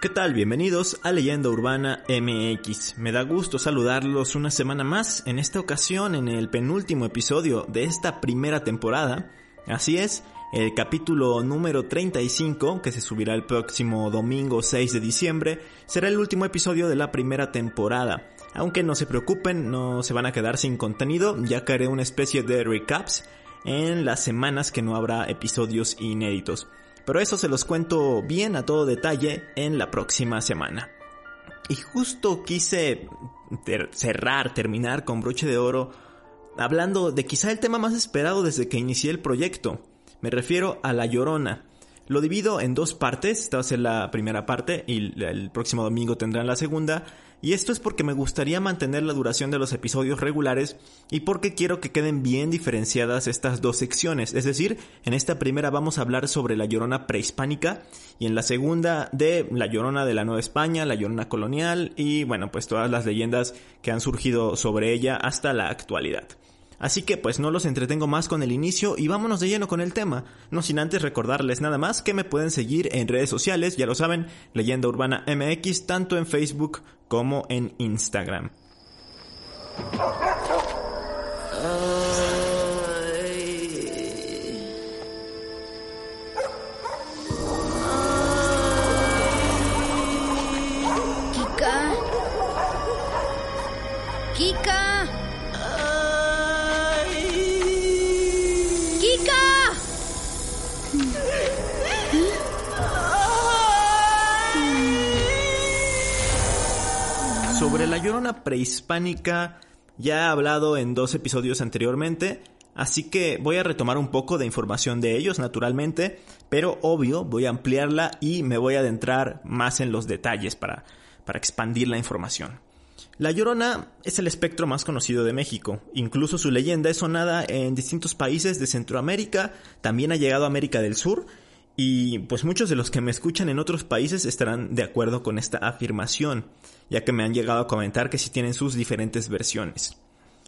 ¿Qué tal? Bienvenidos a Leyenda Urbana MX. Me da gusto saludarlos una semana más, en esta ocasión en el penúltimo episodio de esta primera temporada. Así es, el capítulo número 35, que se subirá el próximo domingo 6 de diciembre, será el último episodio de la primera temporada. Aunque no se preocupen, no se van a quedar sin contenido, ya que haré una especie de recaps en las semanas que no habrá episodios inéditos pero eso se los cuento bien a todo detalle en la próxima semana. Y justo quise cerrar, terminar con broche de oro, hablando de quizá el tema más esperado desde que inicié el proyecto. Me refiero a La Llorona. Lo divido en dos partes, esta va a ser la primera parte y el próximo domingo tendrán la segunda. Y esto es porque me gustaría mantener la duración de los episodios regulares y porque quiero que queden bien diferenciadas estas dos secciones. Es decir, en esta primera vamos a hablar sobre la llorona prehispánica y en la segunda de la llorona de la Nueva España, la llorona colonial y bueno, pues todas las leyendas que han surgido sobre ella hasta la actualidad. Así que pues no los entretengo más con el inicio y vámonos de lleno con el tema, no sin antes recordarles nada más que me pueden seguir en redes sociales, ya lo saben, Leyenda Urbana MX, tanto en Facebook como en Instagram. Sobre la llorona prehispánica ya he hablado en dos episodios anteriormente, así que voy a retomar un poco de información de ellos naturalmente, pero obvio voy a ampliarla y me voy a adentrar más en los detalles para, para expandir la información. La Llorona es el espectro más conocido de México. Incluso su leyenda es sonada en distintos países de Centroamérica, también ha llegado a América del Sur y pues muchos de los que me escuchan en otros países estarán de acuerdo con esta afirmación, ya que me han llegado a comentar que sí tienen sus diferentes versiones.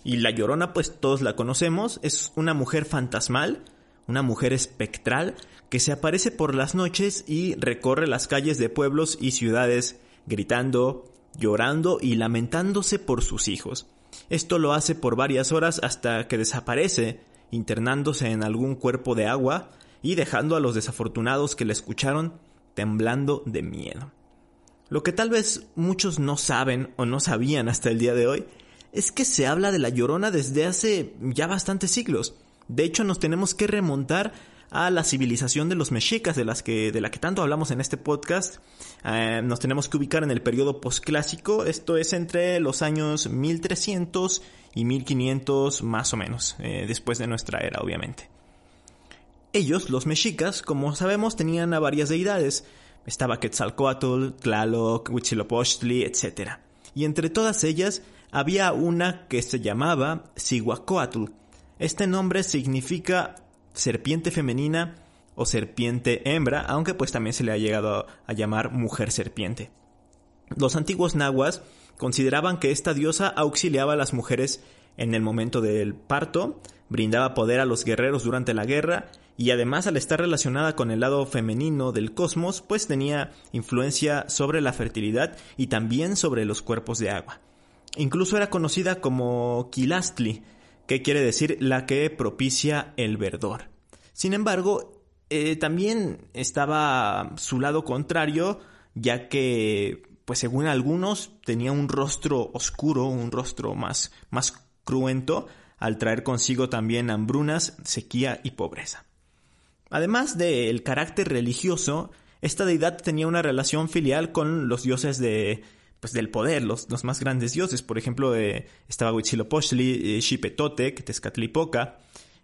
Y la Llorona, pues todos la conocemos, es una mujer fantasmal, una mujer espectral, que se aparece por las noches y recorre las calles de pueblos y ciudades gritando, llorando y lamentándose por sus hijos. Esto lo hace por varias horas hasta que desaparece, internándose en algún cuerpo de agua, y dejando a los desafortunados que la escucharon temblando de miedo. Lo que tal vez muchos no saben o no sabían hasta el día de hoy es que se habla de la llorona desde hace ya bastantes siglos. De hecho, nos tenemos que remontar a la civilización de los mexicas de, las que, de la que tanto hablamos en este podcast. Eh, nos tenemos que ubicar en el periodo posclásico, esto es entre los años 1300 y 1500 más o menos, eh, después de nuestra era obviamente. Ellos, los mexicas, como sabemos, tenían a varias deidades. Estaba Quetzalcoatl, Tlaloc, Huitzilopochtli, etc. Y entre todas ellas había una que se llamaba Cihuacóatl. Este nombre significa serpiente femenina o serpiente hembra, aunque pues también se le ha llegado a llamar mujer serpiente. Los antiguos nahuas consideraban que esta diosa auxiliaba a las mujeres en el momento del parto, brindaba poder a los guerreros durante la guerra y además al estar relacionada con el lado femenino del cosmos, pues tenía influencia sobre la fertilidad y también sobre los cuerpos de agua. Incluso era conocida como Quilastli, que quiere decir la que propicia el verdor. Sin embargo, eh, también estaba su lado contrario, ya que, pues según algunos, tenía un rostro oscuro, un rostro más, más cruento, al traer consigo también hambrunas, sequía y pobreza. Además del carácter religioso, esta deidad tenía una relación filial con los dioses de, pues, del poder, los, los más grandes dioses. Por ejemplo, eh, estaba Huitzilopochtli, eh, Xipetotec, Tezcatlipoca.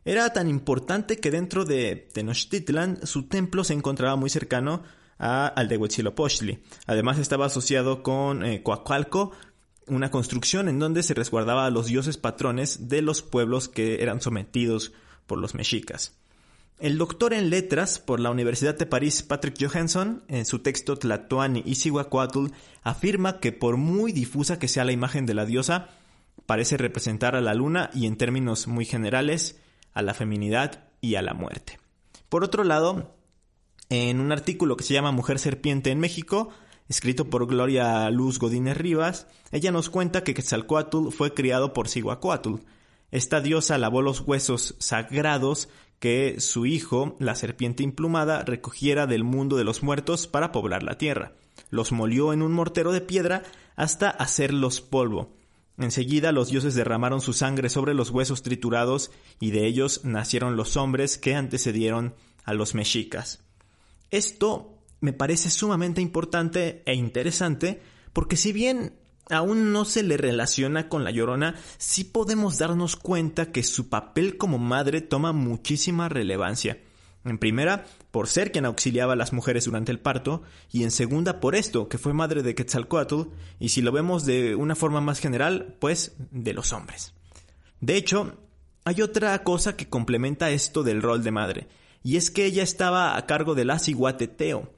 Era tan importante que dentro de Tenochtitlan su templo se encontraba muy cercano a, al de Huitzilopochtli. Además estaba asociado con eh, una construcción en donde se resguardaba a los dioses patrones de los pueblos que eran sometidos por los mexicas. El doctor en letras por la Universidad de París, Patrick Johansson, en su texto Tlatoani y Cihuacóatl, afirma que por muy difusa que sea la imagen de la diosa, parece representar a la luna y en términos muy generales, a la feminidad y a la muerte. Por otro lado, en un artículo que se llama Mujer Serpiente en México, escrito por Gloria Luz Godínez Rivas, ella nos cuenta que Quetzalcoatl fue criado por Cihuacóatl. Esta diosa lavó los huesos sagrados que su hijo, la serpiente implumada, recogiera del mundo de los muertos para poblar la tierra. Los molió en un mortero de piedra hasta hacerlos polvo. Enseguida los dioses derramaron su sangre sobre los huesos triturados y de ellos nacieron los hombres que antecedieron a los mexicas. Esto me parece sumamente importante e interesante porque si bien aún no se le relaciona con la llorona, sí podemos darnos cuenta que su papel como madre toma muchísima relevancia. En primera, por ser quien auxiliaba a las mujeres durante el parto, y en segunda, por esto, que fue madre de Quetzalcoatl, y si lo vemos de una forma más general, pues de los hombres. De hecho, hay otra cosa que complementa esto del rol de madre, y es que ella estaba a cargo del Asiguateteo.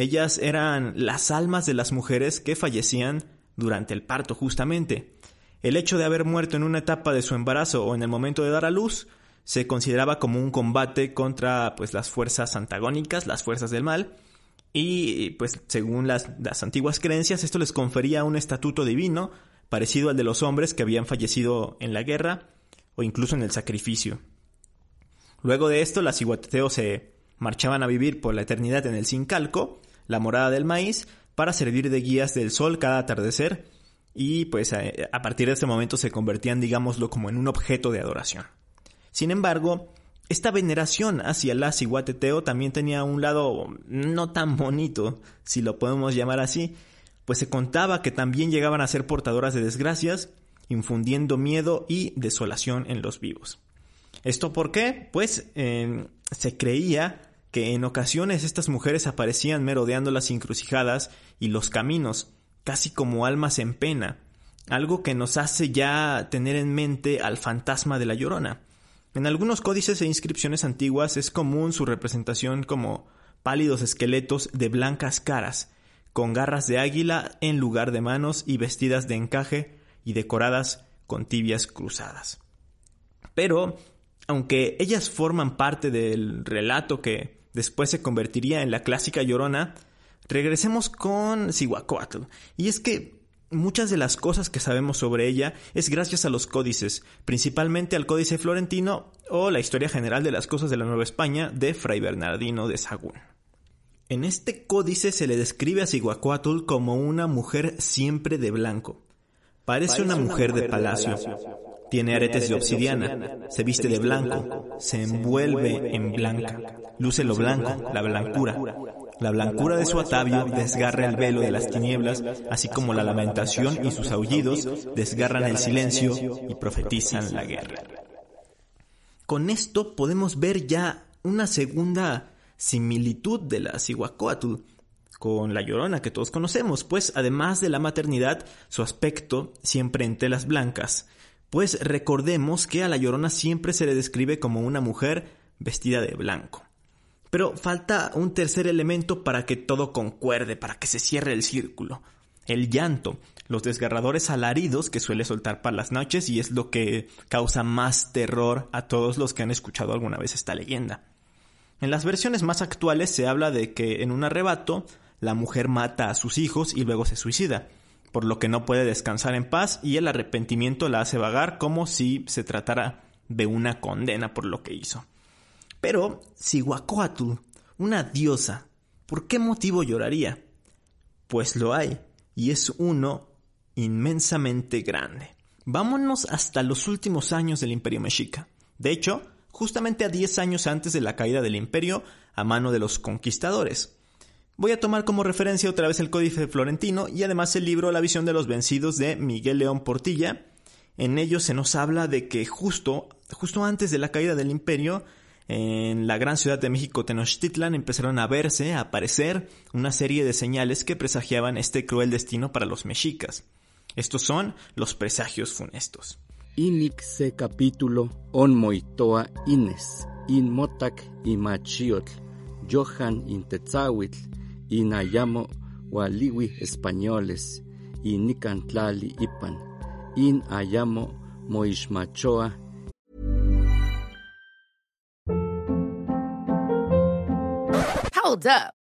Ellas eran las almas de las mujeres que fallecían durante el parto justamente. El hecho de haber muerto en una etapa de su embarazo o en el momento de dar a luz se consideraba como un combate contra pues las fuerzas antagónicas, las fuerzas del mal, y pues según las, las antiguas creencias esto les confería un estatuto divino parecido al de los hombres que habían fallecido en la guerra o incluso en el sacrificio. Luego de esto, las iguateteos se marchaban a vivir por la eternidad en el Sincalco, la morada del maíz, para servir de guías del sol cada atardecer y pues a, partir de este momento se convertían, digámoslo, como en un objeto de adoración. Sin embargo, esta veneración hacia la Ciguateteo también tenía un lado no tan bonito, si lo podemos llamar así, pues se contaba que también llegaban a ser portadoras de desgracias, infundiendo miedo y desolación en los vivos. ¿Esto por qué? Pues eh, se creía que en ocasiones estas mujeres aparecían merodeando las encrucijadas y los caminos, casi como almas en pena, algo que nos hace ya tener en mente al fantasma de la llorona. En algunos códices e inscripciones antiguas es común su representación como pálidos esqueletos de blancas caras, con garras de águila en lugar de manos y vestidas de encaje y decoradas con tibias cruzadas. Pero, aunque ellas forman parte del relato que después se convertiría en la clásica llorona, regresemos con Cihuacóatl. Y es que muchas de las cosas que sabemos sobre ella es gracias a los códices, principalmente al Códice Florentino o la historia general de las cosas de la Nueva España de Fray Bernardino de Sagún. En este códice se le describe a Cihuacóatl como una mujer siempre de blanco. Parece, una, mujer, de palacio. Tiene aretes de obsidiana, se viste de blanco, se envuelve en blanca, luce lo blanco, la blancura. La blancura de su atavio desgarra el velo de las tinieblas, así como la lamentación y sus aullidos desgarran el silencio y profetizan la guerra. Con esto podemos ver ya una segunda similitud de la Cihuacóatl con la llorona que todos conocemos, pues además de la maternidad, su aspecto siempre en telas blancas, pues recordemos que a la Llorona siempre se le describe como una mujer vestida de blanco. Pero falta un tercer elemento para que todo concuerde, para que se cierre el círculo. El llanto, los desgarradores alaridos que suele soltar para las noches y es lo que causa más terror a todos los que han escuchado alguna vez esta leyenda. En las versiones más actuales se habla de que en un arrebato la mujer mata a sus hijos y luego se suicida por lo que no puede descansar en paz y el arrepentimiento la hace vagar como si se tratara de una condena por lo que hizo. Pero si Huacoatl, una diosa, ¿por qué motivo lloraría? Pues lo hay, y es uno inmensamente grande. Vámonos hasta los últimos años del Imperio Mexica. De hecho, justamente a 10 años antes de la caída del imperio a mano de los conquistadores. Voy a tomar como referencia otra vez el Códice Florentino y además el libro La visión de los vencidos de Miguel León Portilla. En ello se nos habla de que justo, justo antes de la caída del imperio, en la gran ciudad de México Tenochtitlan empezaron a verse, a aparecer una serie de señales que presagiaban este cruel destino para los mexicas. Estos son los presagios funestos. Inik se capítulo on moitoa ines, in motak imachiotl, Johan inayamo waliwi españoles, inicantlali ipan, in ayamo moishmachoa Hold up.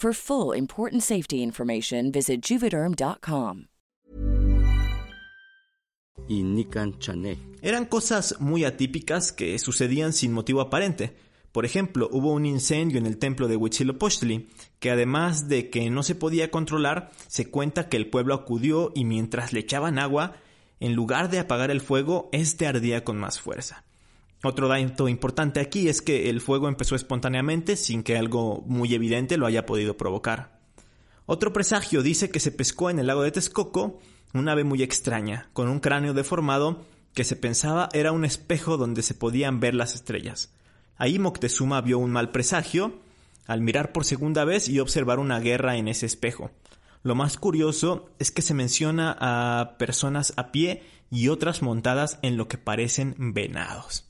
For full important safety information, visit juvederm.com. inican chané. Eran cosas muy atípicas que sucedían sin motivo aparente. Por ejemplo, hubo un incendio en el templo de Huitzilopochtli, que además de que no se podía controlar, se cuenta que el pueblo acudió y mientras le echaban agua, en lugar de apagar el fuego, este ardía con más fuerza. Otro dato importante aquí es que el fuego empezó espontáneamente sin que algo muy evidente lo haya podido provocar. Otro presagio dice que se pescó en el lago de Texcoco un ave muy extraña, con un cráneo deformado que se pensaba era un espejo donde se podían ver las estrellas. Ahí Moctezuma vio un mal presagio al mirar por segunda vez y observar una guerra en ese espejo. Lo más curioso es que se menciona a personas a pie y otras montadas en lo que parecen venados.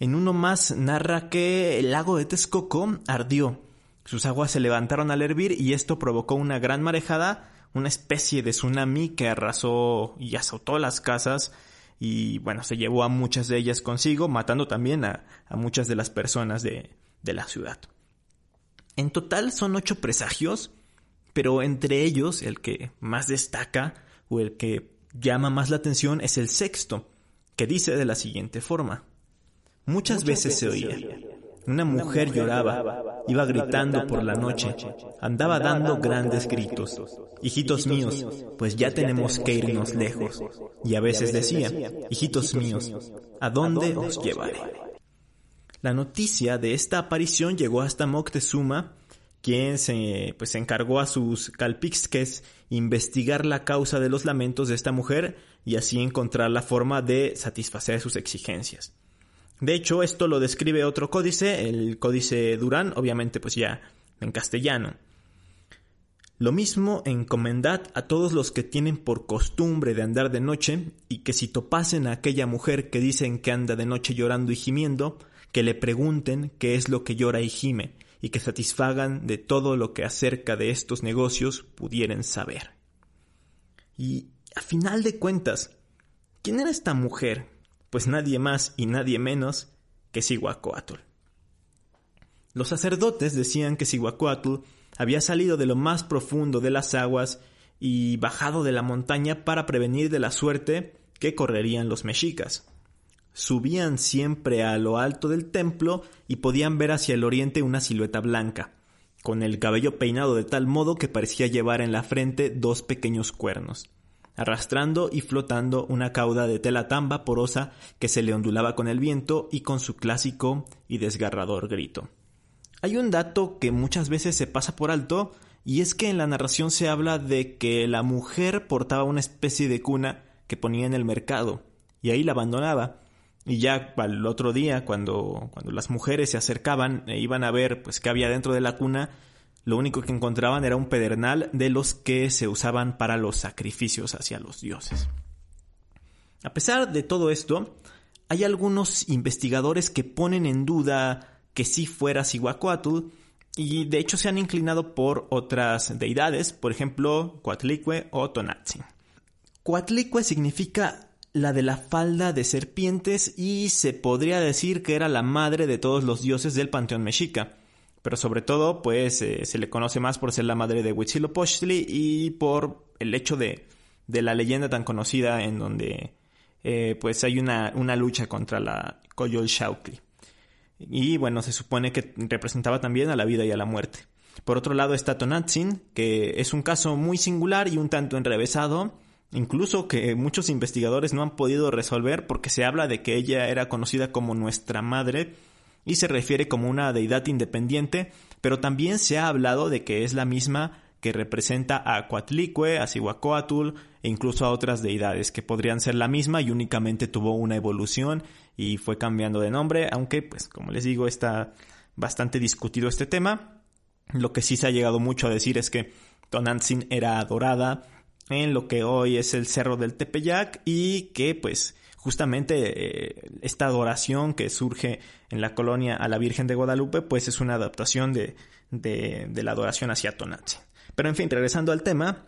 En uno más narra que el lago de Texcoco ardió. Sus aguas se levantaron al hervir y esto provocó una gran marejada, una especie de tsunami que arrasó y azotó las casas y bueno, se llevó a muchas de ellas consigo, matando también a, a muchas de las personas de, de la ciudad. En total son ocho presagios, pero entre ellos el que más destaca o el que llama más la atención es el sexto, que dice de la siguiente forma. Muchas veces se oía. Una mujer lloraba, iba gritando por la noche, andaba dando grandes gritos. Hijitos míos, pues ya tenemos que irnos lejos. Y a veces decía, hijitos míos, ¿a dónde os llevaré? La noticia de esta aparición llegó hasta Moctezuma, quien se pues, encargó a sus calpixques investigar la causa de los lamentos de esta mujer y así encontrar la forma de satisfacer sus exigencias. De hecho, esto lo describe otro códice, el códice Durán, obviamente pues ya en castellano. Lo mismo encomendad a todos los que tienen por costumbre de andar de noche y que si topasen a aquella mujer que dicen que anda de noche llorando y gimiendo, que le pregunten qué es lo que llora y gime y que satisfagan de todo lo que acerca de estos negocios pudieren saber. Y a final de cuentas, ¿quién era esta mujer pues nadie más y nadie menos que Cihuacóatl. Los sacerdotes decían que Cihuacóatl había salido de lo más profundo de las aguas y bajado de la montaña para prevenir de la suerte que correrían los mexicas. Subían siempre a lo alto del templo y podían ver hacia el oriente una silueta blanca, con el cabello peinado de tal modo que parecía llevar en la frente dos pequeños cuernos arrastrando y flotando una cauda de tela tan vaporosa que se le ondulaba con el viento y con su clásico y desgarrador grito. Hay un dato que muchas veces se pasa por alto y es que en la narración se habla de que la mujer portaba una especie de cuna que ponía en el mercado y ahí la abandonaba. Y ya al otro día, cuando, cuando las mujeres se acercaban e iban a ver pues qué había dentro de la cuna, lo único que encontraban era un pedernal de los que se usaban para los sacrificios hacia los dioses. A pesar de todo esto, hay algunos investigadores que ponen en duda que sí fuera Cihuacóatl y de hecho se han inclinado por otras deidades, por ejemplo, Coatlicue o Tonatzin. Coatlicue significa la de la falda de serpientes y se podría decir que era la madre de todos los dioses del panteón mexica. Pero sobre todo, pues eh, se le conoce más por ser la madre de Huitzilopochtli y por el hecho de, de la leyenda tan conocida en donde eh, pues hay una, una, lucha contra la Coyol Xauhtli. Y bueno, se supone que representaba también a la vida y a la muerte. Por otro lado está Tonatzin, que es un caso muy singular y un tanto enrevesado, incluso que muchos investigadores no han podido resolver porque se habla de que ella era conocida como nuestra madre y se refiere como una deidad independiente, pero también se ha hablado de que es la misma que representa a Coatlicue, a Cihuacóatl e incluso a otras deidades que podrían ser la misma y únicamente tuvo una evolución y fue cambiando de nombre, aunque pues como les digo está bastante discutido este tema. Lo que sí se ha llegado mucho a decir es que Tonantzin era adorada en lo que hoy es el Cerro del Tepeyac y que pues justamente eh, esta adoración que surge en la colonia a la Virgen de Guadalupe pues es una adaptación de, de, la adoración hacia Tonantzin. Pero en fin, regresando al tema,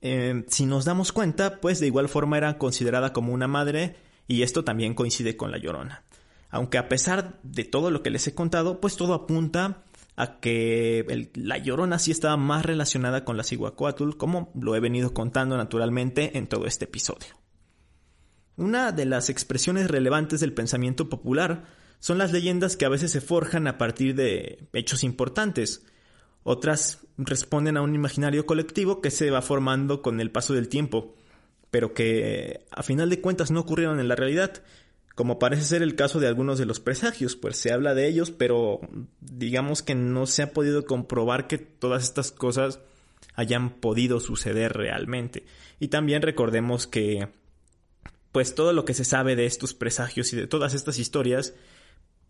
eh, si nos damos cuenta, pues de igual forma era considerada como una madre y esto también coincide con la llorona. Aunque a pesar de todo lo que les he contado, pues todo apunta a que la llorona sí estaba más relacionada con la Ciguacuatl, como lo he venido contando naturalmente en todo este episodio. Una de las expresiones relevantes del pensamiento popular son las leyendas que a veces se forjan a partir de hechos importantes, otras responden a un imaginario colectivo que se va formando con el paso del tiempo, pero que a final de cuentas no ocurrieron en la realidad, como parece ser el caso de algunos de los presagios, pues se habla de ellos, pero digamos que no se ha podido comprobar que todas estas cosas hayan podido suceder realmente. Y también recordemos que pues todo lo que se sabe de estos presagios y de todas estas historias,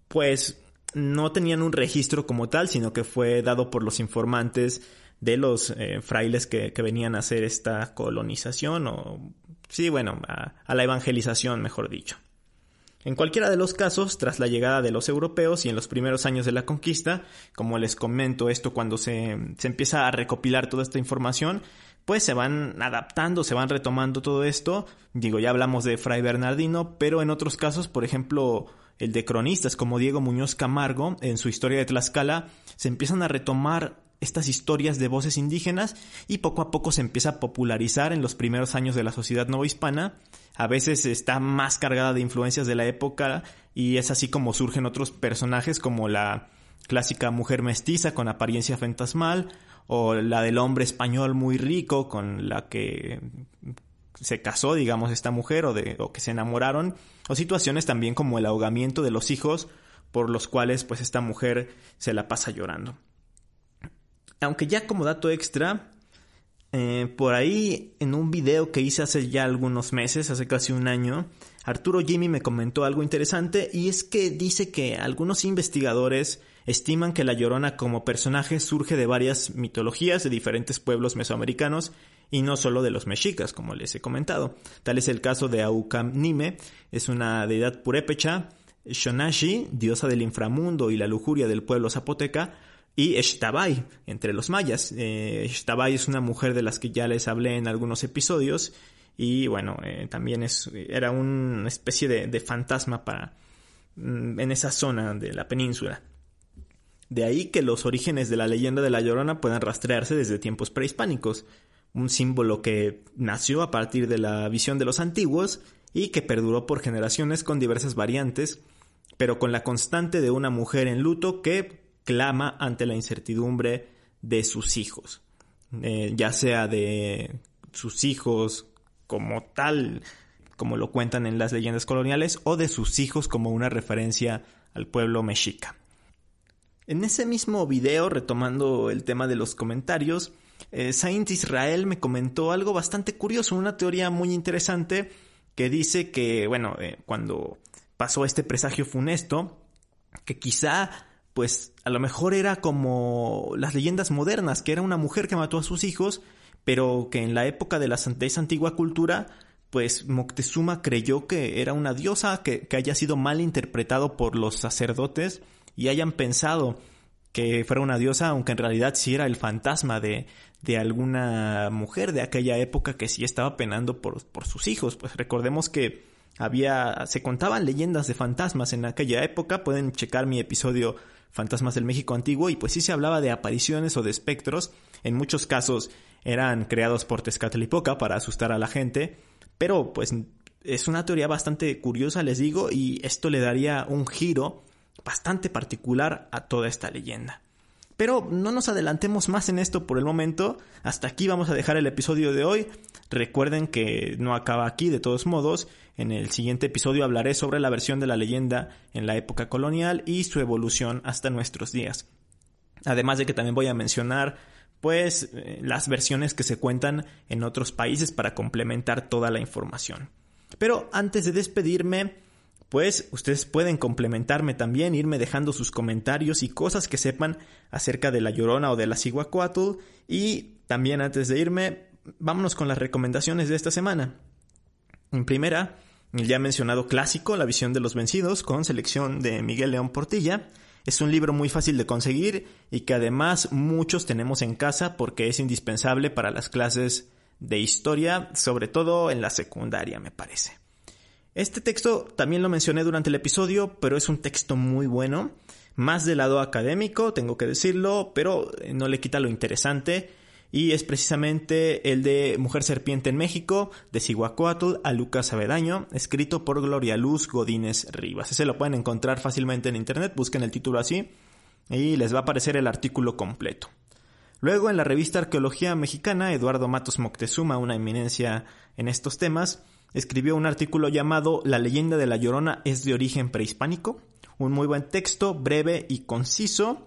pues no tenían un registro como tal, sino que fue dado por los informantes de los eh, frailes que, venían a hacer esta colonización o, sí, bueno, a, la evangelización, mejor dicho. En cualquiera de los casos, tras la llegada de los europeos y en los primeros años de la conquista, como les comento esto cuando se, se empieza a recopilar toda esta información, pues se van adaptando, se van retomando todo esto. Digo, ya hablamos de Fray Bernardino, pero en otros casos, por ejemplo, el de cronistas como Diego Muñoz Camargo, en su historia de Tlaxcala, se empiezan a retomar estas historias de voces indígenas y poco a poco se empieza a popularizar en los primeros años de la sociedad novohispana. A veces está más cargada de influencias de la época y es así como surgen otros personajes como la clásica mujer mestiza con apariencia fantasmal o la del hombre español muy rico con la que se casó, digamos, esta mujer o, de, o que se enamoraron, o situaciones también como el ahogamiento de los hijos por los cuales pues esta mujer se la pasa llorando. Aunque ya como dato extra, eh, por ahí en un video que hice hace ya algunos meses, hace casi un año, Arturo Jimmy me comentó algo interesante y es que dice que algunos investigadores estiman que la Llorona como personaje surge de varias mitologías de diferentes pueblos mesoamericanos y no solo de los mexicas, como les he comentado. Tal es el caso de Aucam Nime, es una deidad purépecha, Shonashi, diosa del inframundo y la lujuria del pueblo zapoteca, y Eshtabai, entre los mayas. Eh, es una mujer de las que ya les hablé en algunos episodios, y bueno, eh, también es, era una especie de, de fantasma para, mm, en esa zona de la península. De ahí que los orígenes de la leyenda de la Llorona puedan rastrearse desde tiempos prehispánicos un símbolo que nació a partir de la visión de los antiguos y que perduró por generaciones con diversas variantes, pero con la constante de una mujer en luto que clama ante la incertidumbre de sus hijos, eh, ya sea de sus hijos como tal, como lo cuentan en las leyendas coloniales, o de sus hijos como una referencia al pueblo mexica. En ese mismo video, retomando el tema de los comentarios, eh, Saint Israel me comentó algo bastante curioso, una teoría muy interesante que dice que, bueno, eh, cuando pasó este presagio funesto, que quizá, pues, a lo mejor era como las leyendas modernas, que era una mujer que mató a sus hijos, pero que en la época de la, de esa antigua cultura, pues Moctezuma creyó que era una diosa, que, haya sido mal interpretado por los sacerdotes y hayan pensado que fuera una diosa, aunque en realidad sí era el fantasma de, de alguna mujer de aquella época que sí estaba penando por, por sus hijos. Pues recordemos que había, se contaban leyendas de fantasmas en aquella época, pueden checar mi episodio Fantasmas del México Antiguo y pues sí se hablaba de apariciones o de espectros, en muchos casos eran creados por Tezcatlipoca para asustar a la gente, pero pues es una teoría bastante curiosa, les digo, y esto le daría un giro bastante particular a toda esta leyenda. Pero no nos adelantemos más en esto por el momento. Hasta aquí vamos a dejar el episodio de hoy. Recuerden que no acaba aquí de todos modos. En el siguiente episodio hablaré sobre la versión de la leyenda en la época colonial y su evolución hasta nuestros días. Además de que también voy a mencionar pues eh, las versiones que se cuentan en otros países para complementar toda la información. Pero antes de despedirme, pues ustedes pueden complementarme también, irme dejando sus comentarios y cosas que sepan acerca de la Llorona o de la Ciguacuatl. Y también antes de irme, vámonos con las recomendaciones de esta semana. En primera, el ya mencionado clásico, La visión de los vencidos, con selección de Miguel León Portilla. Es un libro muy fácil de conseguir y que además muchos tenemos en casa porque es indispensable para las clases de historia, sobre todo en la secundaria, me parece. Este texto también lo mencioné durante el episodio, pero es un texto muy bueno, más del lado académico, tengo que decirlo, pero no le quita lo interesante, y es precisamente el de Mujer Serpiente en México, de Siguacuatl a Lucas Avedaño, escrito por Gloria Luz Godínez Rivas. Ese lo pueden encontrar fácilmente en internet, busquen el título así, y les va a aparecer el artículo completo. Luego, en la revista Arqueología Mexicana, Eduardo Matos Moctezuma, una eminencia en estos temas, escribió un artículo llamado La leyenda de la Llorona es de origen prehispánico. Un muy buen texto, breve y conciso,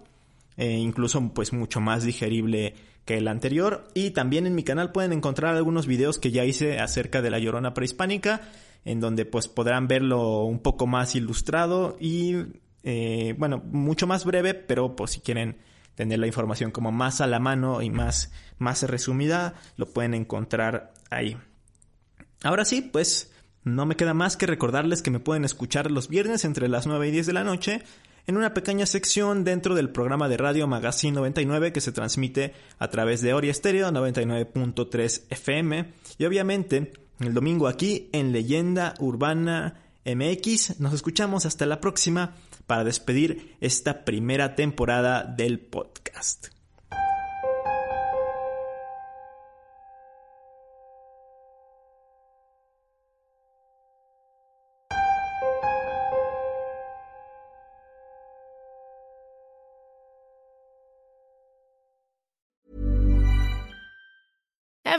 e incluso pues mucho más digerible que el anterior. Y también en mi canal pueden encontrar algunos videos que ya hice acerca de la Llorona prehispánica, en donde pues podrán verlo un poco más ilustrado y eh, bueno, mucho más breve, pero pues si quieren tener la información como más a la mano y más, más resumida, lo pueden encontrar ahí. Ahora sí, pues no me queda más que recordarles que me pueden escuchar los viernes entre las 9 y 10 de la noche en una pequeña sección dentro del programa de radio Magazine 99 que se transmite a través de Ori Stereo 99.3 FM y obviamente el domingo aquí en Leyenda Urbana MX. Nos escuchamos hasta la próxima para despedir esta primera temporada del podcast.